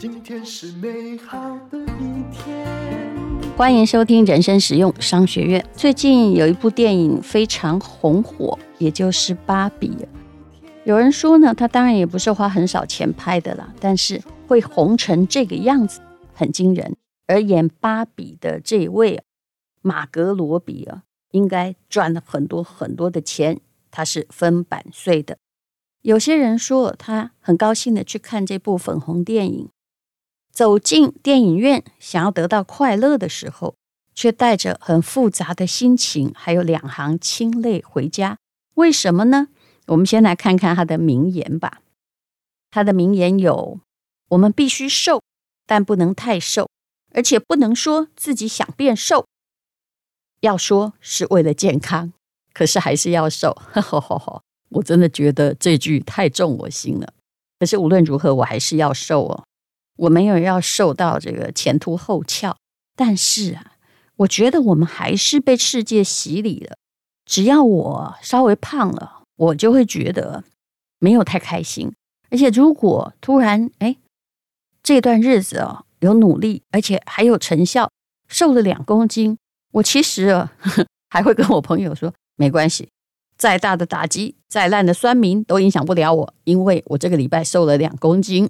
今天是美好的一天。欢迎收听人生实用商学院。最近有一部电影非常红火，也就是《芭比》。有人说呢，它当然也不是花很少钱拍的啦，但是会红成这个样子很惊人。而演芭比的这位马格罗比啊，应该赚了很多很多的钱，他是分版税的。有些人说他很高兴的去看这部粉红电影，走进电影院想要得到快乐的时候，却带着很复杂的心情，还有两行清泪回家。为什么呢？我们先来看看他的名言吧。他的名言有：我们必须瘦，但不能太瘦，而且不能说自己想变瘦。要说是为了健康，可是还是要瘦。呵呵呵，我真的觉得这句太重我心了。可是无论如何，我还是要瘦哦。我没有要瘦到这个前凸后翘，但是啊，我觉得我们还是被世界洗礼了。只要我稍微胖了，我就会觉得没有太开心。而且如果突然哎，这段日子哦有努力，而且还有成效，瘦了两公斤。我其实啊，还会跟我朋友说，没关系，再大的打击，再烂的酸民都影响不了我，因为我这个礼拜瘦了两公斤，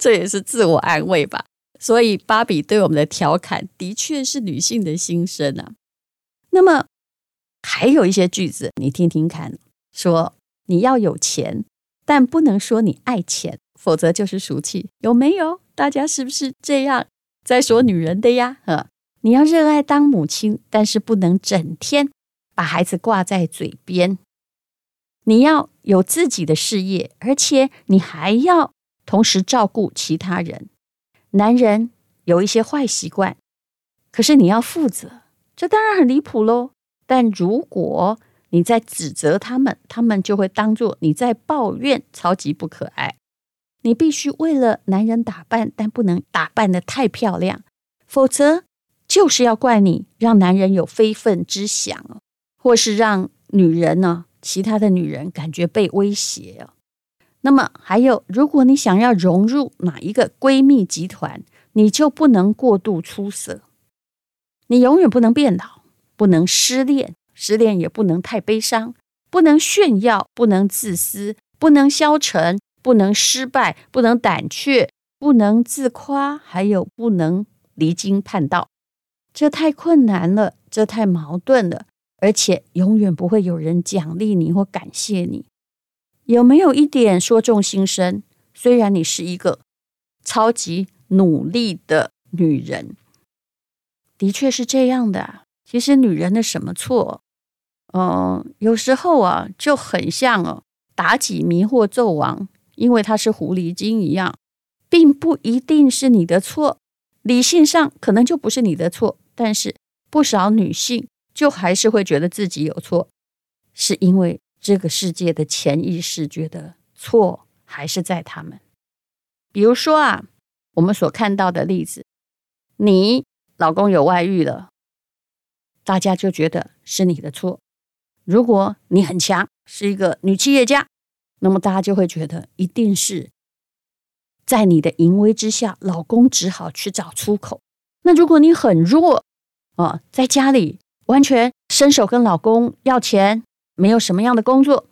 这也是自我安慰吧。所以芭比对我们的调侃，的确是女性的心声啊。那么还有一些句子，你听听看，说你要有钱，但不能说你爱钱，否则就是俗气，有没有？大家是不是这样在说女人的呀？啊。你要热爱当母亲，但是不能整天把孩子挂在嘴边。你要有自己的事业，而且你还要同时照顾其他人。男人有一些坏习惯，可是你要负责，这当然很离谱喽。但如果你在指责他们，他们就会当作你在抱怨，超级不可爱。你必须为了男人打扮，但不能打扮得太漂亮，否则。就是要怪你，让男人有非分之想，或是让女人呢，其他的女人感觉被威胁。那么还有，如果你想要融入哪一个闺蜜集团，你就不能过度出色，你永远不能变老，不能失恋，失恋也不能太悲伤，不能炫耀，不能自私，不能消沉，不能失败，不能胆怯，不能自夸，还有不能离经叛道。这太困难了，这太矛盾了，而且永远不会有人奖励你或感谢你。有没有一点说中心声？虽然你是一个超级努力的女人，的确是这样的。其实女人的什么错？嗯，有时候啊，就很像哦，妲己迷惑纣王，因为她是狐狸精一样，并不一定是你的错。理性上可能就不是你的错。但是不少女性就还是会觉得自己有错，是因为这个世界的潜意识觉得错还是在他们。比如说啊，我们所看到的例子，你老公有外遇了，大家就觉得是你的错。如果你很强，是一个女企业家，那么大家就会觉得一定是在你的淫威之下，老公只好去找出口。那如果你很弱啊，在家里完全伸手跟老公要钱，没有什么样的工作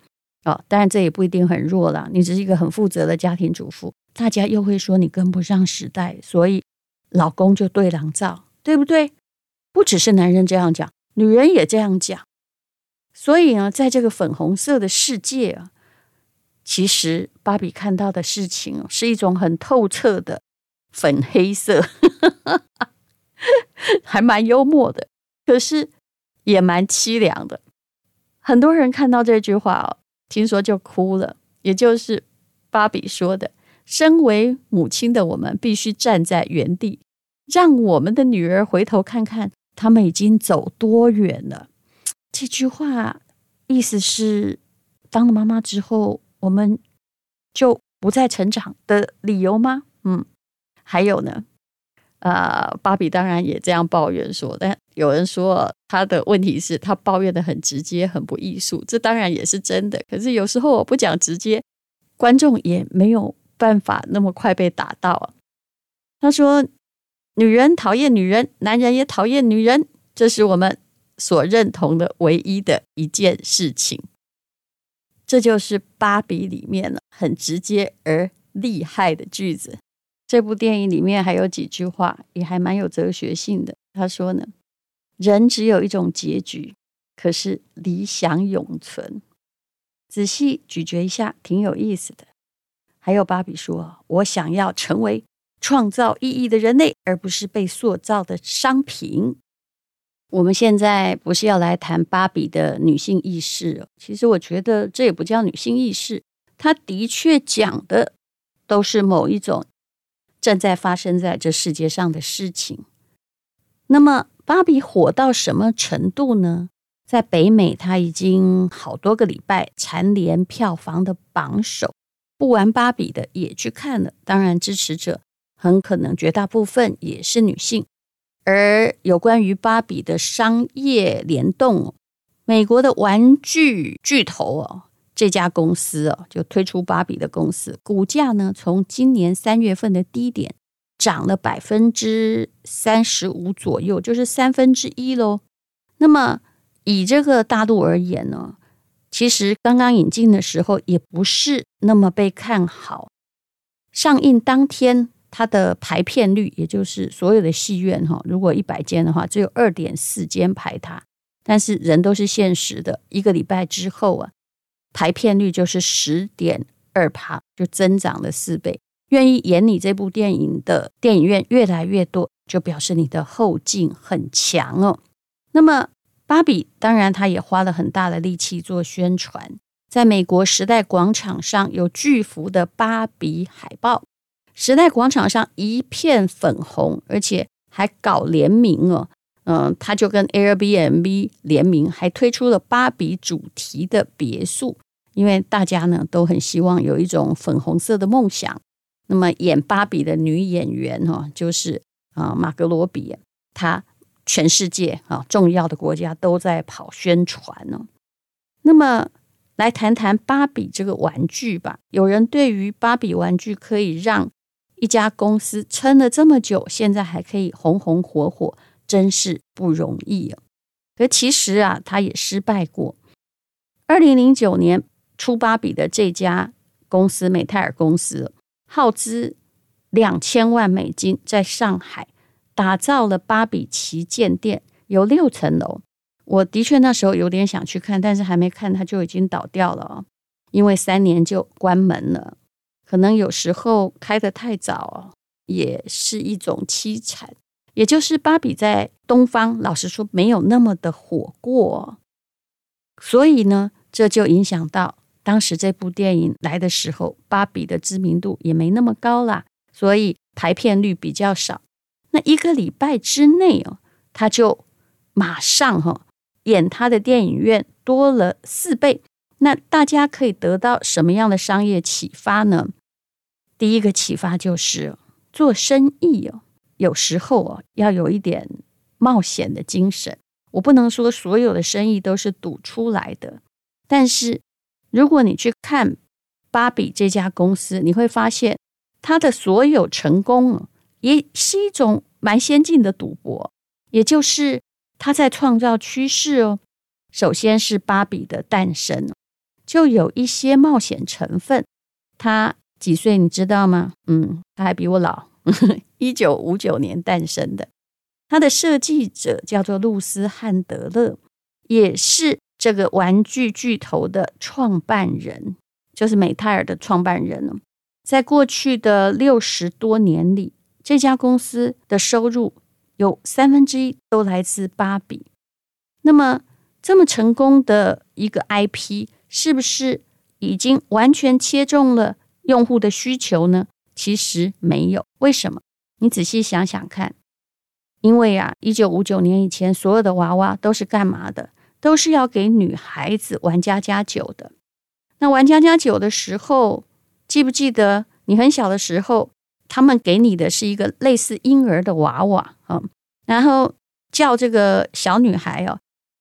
啊，当然这也不一定很弱了。你只是一个很负责的家庭主妇，大家又会说你跟不上时代，所以老公就对狼造，对不对？不只是男人这样讲，女人也这样讲。所以呢，在这个粉红色的世界啊，其实芭比看到的事情是一种很透彻的粉黑色。还蛮幽默的，可是也蛮凄凉的。很多人看到这句话哦，听说就哭了。也就是芭比说的：“身为母亲的我们，必须站在原地，让我们的女儿回头看看，他们已经走多远了。”这句话意思是，当了妈妈之后，我们就不再成长的理由吗？嗯，还有呢？啊，芭比当然也这样抱怨说，但有人说他的问题是他抱怨的很直接，很不艺术。这当然也是真的。可是有时候我不讲直接，观众也没有办法那么快被打到啊。他说：“女人讨厌女人，男人也讨厌女人，这是我们所认同的唯一的一件事情。”这就是芭比里面呢很直接而厉害的句子。这部电影里面还有几句话也还蛮有哲学性的。他说呢：“人只有一种结局，可是理想永存。”仔细咀嚼一下，挺有意思的。还有芭比说：“我想要成为。”创造意义的人类，而不是被塑造的商品。我们现在不是要来谈芭比的女性意识哦，其实我觉得这也不叫女性意识，它的确讲的都是某一种正在发生在这世界上的事情。那么，芭比火到什么程度呢？在北美，它已经好多个礼拜蝉联票房的榜首，不玩芭比的也去看了，当然支持者。很可能绝大部分也是女性，而有关于芭比的商业联动，美国的玩具巨头哦，这家公司哦，就推出芭比的公司，股价呢从今年三月份的低点涨了百分之三十五左右，就是三分之一喽。那么以这个大陆而言呢，其实刚刚引进的时候也不是那么被看好，上映当天。它的排片率，也就是所有的戏院哈，如果一百间的话，只有二点四间排它。但是人都是现实的，一个礼拜之后啊，排片率就是十点二趴，就增长了四倍。愿意演你这部电影的电影院越来越多，就表示你的后劲很强哦。那么芭比当然他也花了很大的力气做宣传，在美国时代广场上有巨幅的芭比海报。时代广场上一片粉红，而且还搞联名哦，嗯，他就跟 Airbnb 联名，还推出了芭比主题的别墅，因为大家呢都很希望有一种粉红色的梦想。那么演芭比的女演员哈，就是啊马格罗比，她全世界啊重要的国家都在跑宣传呢。那么来谈谈芭比这个玩具吧。有人对于芭比玩具可以让一家公司撑了这么久，现在还可以红红火火，真是不容易啊！可其实啊，他也失败过。二零零九年出芭比的这家公司美泰尔公司，耗资两千万美金，在上海打造了芭比旗舰店，有六层楼。我的确那时候有点想去看，但是还没看，它就已经倒掉了哦，因为三年就关门了。可能有时候开得太早，也是一种凄惨。也就是芭比在东方，老实说没有那么的火过，所以呢，这就影响到当时这部电影来的时候，芭比的知名度也没那么高啦，所以排片率比较少。那一个礼拜之内哦，他就马上哈演他的电影院多了四倍。那大家可以得到什么样的商业启发呢？第一个启发就是做生意哦，有时候哦要有一点冒险的精神。我不能说所有的生意都是赌出来的，但是如果你去看芭比这家公司，你会发现它的所有成功也是一种蛮先进的赌博，也就是它在创造趋势哦。首先是芭比的诞生，就有一些冒险成分，他。几岁你知道吗？嗯，他还比我老，一九五九年诞生的。它的设计者叫做露丝汉德勒，也是这个玩具巨头的创办人，就是美泰尔的创办人。在过去的六十多年里，这家公司的收入有三分之一都来自芭比。那么，这么成功的一个 IP，是不是已经完全切中了用户的需求呢？其实没有。为什么？你仔细想想看。因为啊，一九五九年以前，所有的娃娃都是干嘛的？都是要给女孩子玩家家酒的。那玩家家酒的时候，记不记得你很小的时候，他们给你的是一个类似婴儿的娃娃啊，然后叫这个小女孩哦，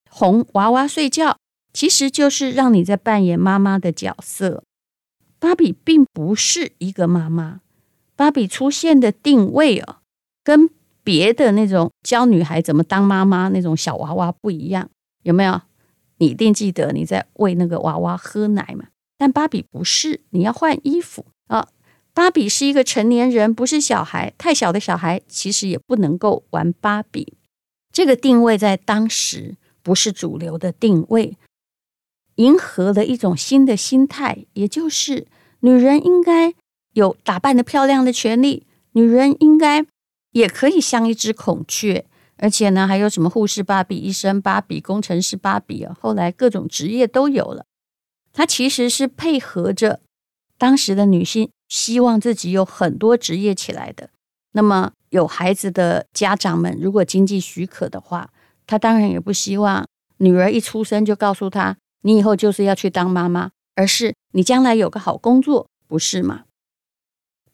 哄娃娃睡觉，其实就是让你在扮演妈妈的角色。芭比并不是一个妈妈，芭比出现的定位哦，跟别的那种教女孩怎么当妈妈那种小娃娃不一样，有没有？你一定记得你在喂那个娃娃喝奶嘛？但芭比不是，你要换衣服啊。芭比是一个成年人，不是小孩。太小的小孩其实也不能够玩芭比。这个定位在当时不是主流的定位，迎合了一种新的心态，也就是女人应该有打扮的漂亮的权利，女人应该也可以像一只孔雀。而且呢，还有什么护士芭比、医生芭比、工程师芭比啊？后来各种职业都有了。它其实是配合着当时的女性。希望自己有很多职业起来的，那么有孩子的家长们，如果经济许可的话，他当然也不希望女儿一出生就告诉他，你以后就是要去当妈妈，而是你将来有个好工作，不是吗？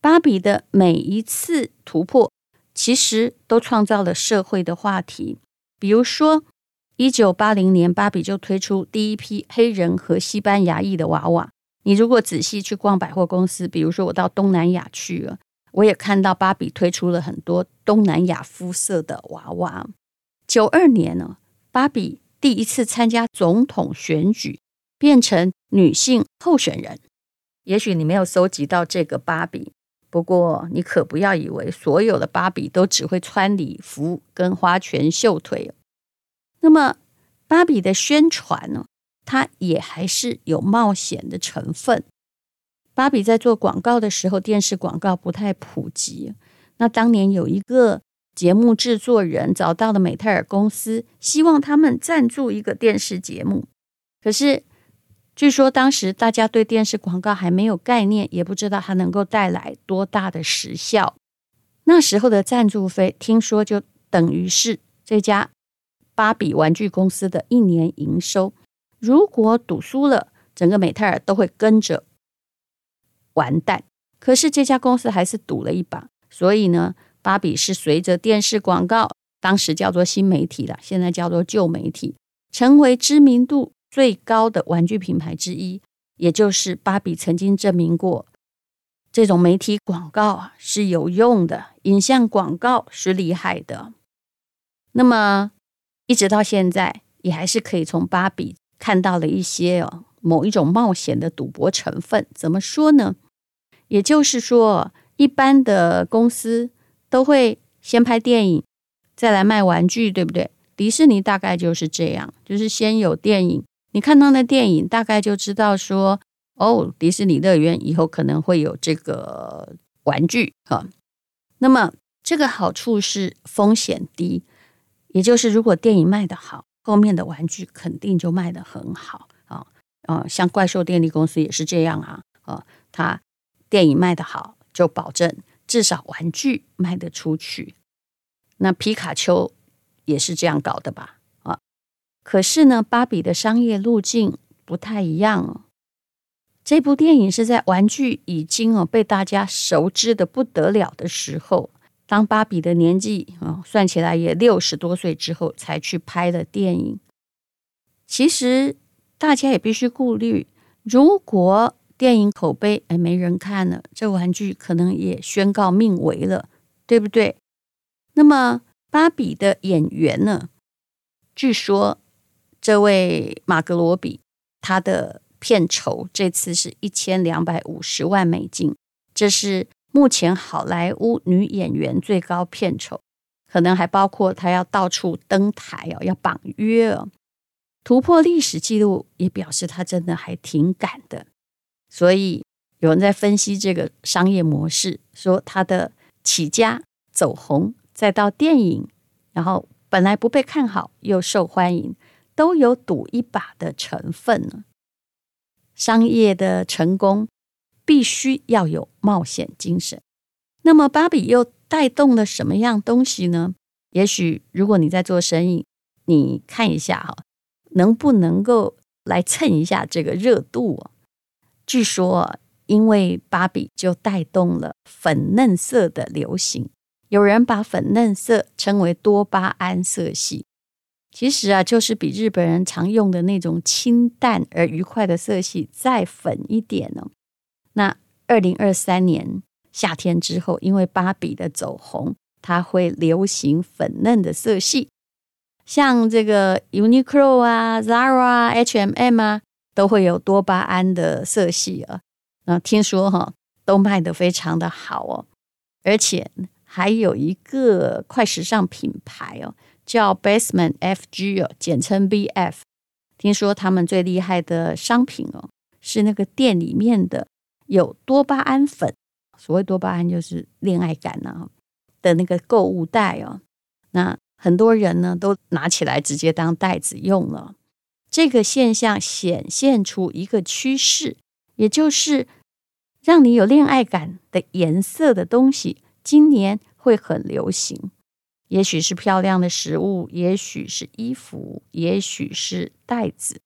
芭比的每一次突破，其实都创造了社会的话题，比如说，一九八零年，芭比就推出第一批黑人和西班牙裔的娃娃。你如果仔细去逛百货公司，比如说我到东南亚去了，我也看到芭比推出了很多东南亚肤色的娃娃。九二年呢，芭比第一次参加总统选举，变成女性候选人。也许你没有搜集到这个芭比，不过你可不要以为所有的芭比都只会穿礼服跟花拳绣腿。那么，芭比的宣传呢？它也还是有冒险的成分。芭比在做广告的时候，电视广告不太普及。那当年有一个节目制作人找到了美泰尔公司，希望他们赞助一个电视节目。可是据说当时大家对电视广告还没有概念，也不知道它能够带来多大的实效。那时候的赞助费，听说就等于是这家芭比玩具公司的一年营收。如果赌输了，整个美泰尔都会跟着完蛋。可是这家公司还是赌了一把，所以呢，芭比是随着电视广告，当时叫做新媒体了，现在叫做旧媒体，成为知名度最高的玩具品牌之一。也就是芭比曾经证明过，这种媒体广告啊是有用的，影像广告是厉害的。那么一直到现在，也还是可以从芭比。看到了一些哦，某一种冒险的赌博成分，怎么说呢？也就是说，一般的公司都会先拍电影，再来卖玩具，对不对？迪士尼大概就是这样，就是先有电影，你看到那电影，大概就知道说，哦，迪士尼乐园以后可能会有这个玩具哈。那么这个好处是风险低，也就是如果电影卖得好。后面的玩具肯定就卖得很好啊啊！像怪兽电力公司也是这样啊啊！它电影卖得好，就保证至少玩具卖得出去。那皮卡丘也是这样搞的吧？可是呢，芭比的商业路径不太一样哦。这部电影是在玩具已经哦被大家熟知的不得了的时候。当芭比的年纪啊，算起来也六十多岁之后，才去拍的电影。其实大家也必须顾虑，如果电影口碑哎没人看了，这玩具可能也宣告命危了，对不对？那么芭比的演员呢？据说这位马格罗比，他的片酬这次是一千两百五十万美金，这是。目前好莱坞女演员最高片酬，可能还包括她要到处登台哦，要绑约哦，突破历史记录，也表示她真的还挺敢的。所以有人在分析这个商业模式，说她的起家走红，再到电影，然后本来不被看好又受欢迎，都有赌一把的成分呢。商业的成功。必须要有冒险精神。那么，芭比又带动了什么样东西呢？也许，如果你在做生意，你看一下哈，能不能够来蹭一下这个热度？据说，因为芭比就带动了粉嫩色的流行。有人把粉嫩色称为多巴胺色系，其实啊，就是比日本人常用的那种清淡而愉快的色系再粉一点呢。那二零二三年夏天之后，因为芭比的走红，它会流行粉嫩的色系，像这个 Uniqlo 啊、Zara 啊、H&M 啊，都会有多巴胺的色系啊。那听说哈，都卖得非常的好哦，而且还有一个快时尚品牌哦，叫 Basement FG 哦，简称 BF。听说他们最厉害的商品哦，是那个店里面的有多巴胺粉，所谓多巴胺就是恋爱感呐、啊、的那个购物袋哦。那很多人呢都拿起来直接当袋子用了。这个现象显现出一个趋势，也就是让你有恋爱感的颜色的东西，今年会很流行。也许是漂亮的食物，也许是衣服，也许是袋子。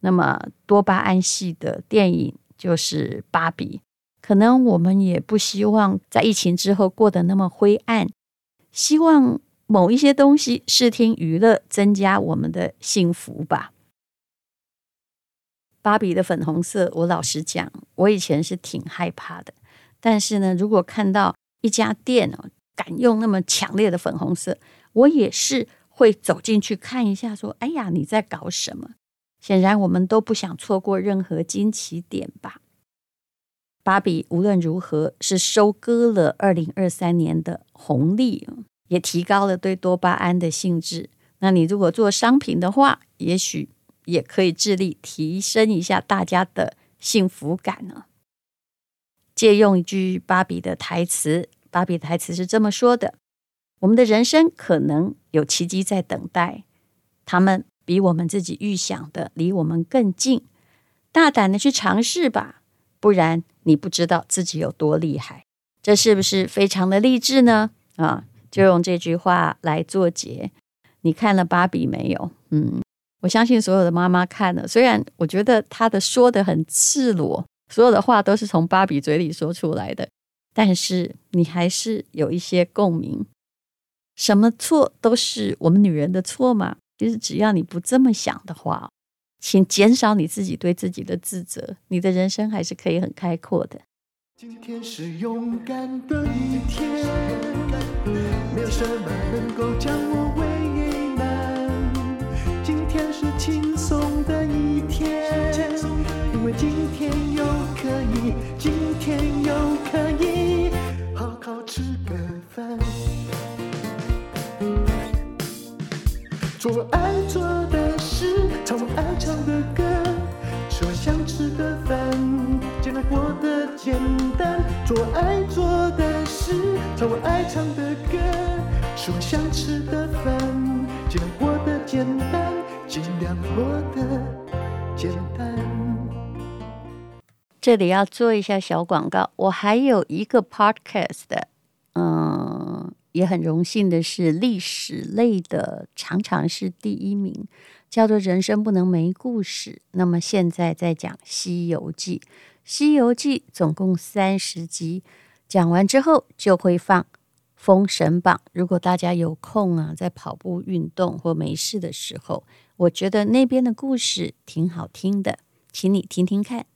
那么多巴胺系的电影就是芭比。可能我们也不希望在疫情之后过得那么灰暗，希望某一些东西视听娱乐增加我们的幸福吧。芭比的粉红色，我老实讲，我以前是挺害怕的。但是呢，如果看到一家店哦。敢用那么强烈的粉红色，我也是会走进去看一下，说：“哎呀，你在搞什么？”显然，我们都不想错过任何惊奇点吧。芭比无论如何是收割了二零二三年的红利，也提高了对多巴胺的兴致。那你如果做商品的话，也许也可以致力提升一下大家的幸福感呢。借用一句芭比的台词。芭比的台词是这么说的：“我们的人生可能有奇迹在等待，他们比我们自己预想的离我们更近。大胆的去尝试吧，不然你不知道自己有多厉害。”这是不是非常的励志呢？啊，就用这句话来做结。你看了芭比没有？嗯，我相信所有的妈妈看了，虽然我觉得她的说的很赤裸，所有的话都是从芭比嘴里说出来的。但是你还是有一些共鸣，什么错都是我们女人的错嘛？其实只要你不这么想的话，请减少你自己对自己的自责，你的人生还是可以很开阔的。今天是勇敢的一天，没有什么能够将爱做的事，唱我爱唱的歌，吃我想吃的饭，尽量过得简单，尽量过得简单。这里要做一下小广告，我还有一个 podcast，嗯。也很荣幸的是，历史类的常常是第一名，叫做《人生不能没故事》。那么现在在讲《西游记》，《西游记》总共三十集，讲完之后就会放《封神榜》。如果大家有空啊，在跑步运动或没事的时候，我觉得那边的故事挺好听的，请你听听看。